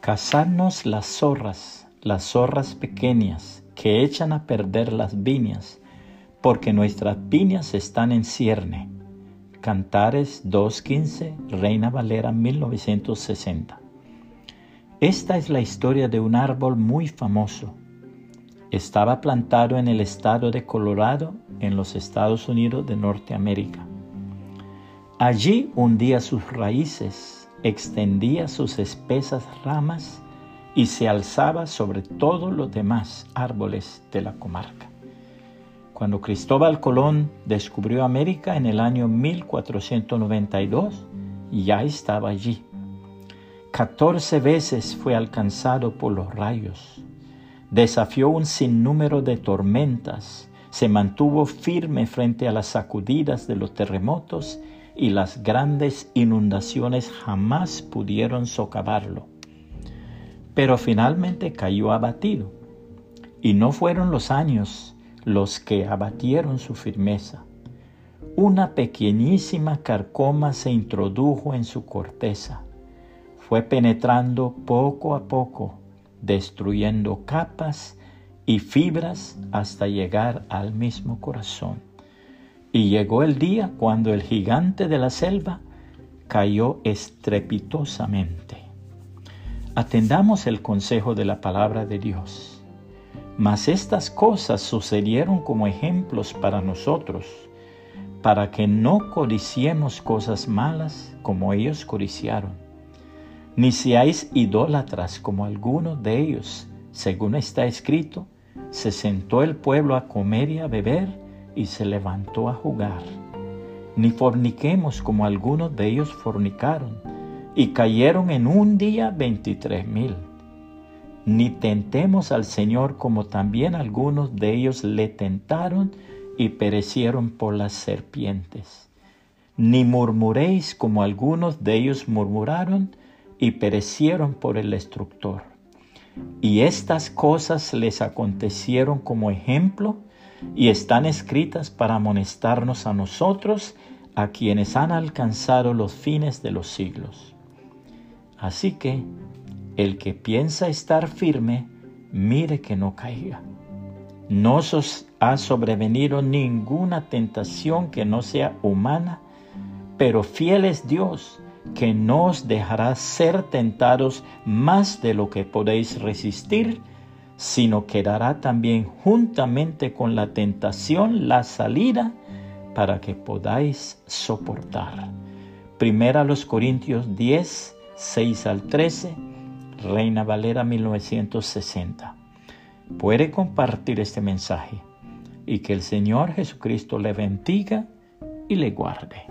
Cazarnos las zorras, las zorras pequeñas, que echan a perder las viñas, porque nuestras viñas están en cierne. Cantares 2.15, Reina Valera 1960. Esta es la historia de un árbol muy famoso. Estaba plantado en el estado de Colorado, en los Estados Unidos de Norteamérica. Allí hundía sus raíces, extendía sus espesas ramas y se alzaba sobre todos los demás árboles de la comarca. Cuando Cristóbal Colón descubrió América en el año 1492, ya estaba allí. Catorce veces fue alcanzado por los rayos. Desafió un sinnúmero de tormentas. Se mantuvo firme frente a las sacudidas de los terremotos y las grandes inundaciones jamás pudieron socavarlo. Pero finalmente cayó abatido. Y no fueron los años los que abatieron su firmeza. Una pequeñísima carcoma se introdujo en su corteza. Fue penetrando poco a poco, destruyendo capas y fibras hasta llegar al mismo corazón. Y llegó el día cuando el gigante de la selva cayó estrepitosamente. Atendamos el consejo de la palabra de Dios. Mas estas cosas sucedieron como ejemplos para nosotros, para que no codiciemos cosas malas como ellos codiciaron, ni seáis idólatras como algunos de ellos, según está escrito, se sentó el pueblo a comer y a beber y se levantó a jugar. Ni forniquemos como algunos de ellos fornicaron y cayeron en un día veintitrés mil ni tentemos al Señor como también algunos de ellos le tentaron y perecieron por las serpientes. Ni murmuréis como algunos de ellos murmuraron y perecieron por el destructor. Y estas cosas les acontecieron como ejemplo y están escritas para amonestarnos a nosotros, a quienes han alcanzado los fines de los siglos. Así que, el que piensa estar firme, mire que no caiga. No os ha sobrevenido ninguna tentación que no sea humana, pero fiel es Dios, que no os dejará ser tentados más de lo que podéis resistir, sino que dará también juntamente con la tentación la salida para que podáis soportar. Primera los Corintios 10, 6 al 13 Reina Valera 1960. Puede compartir este mensaje y que el Señor Jesucristo le bendiga y le guarde.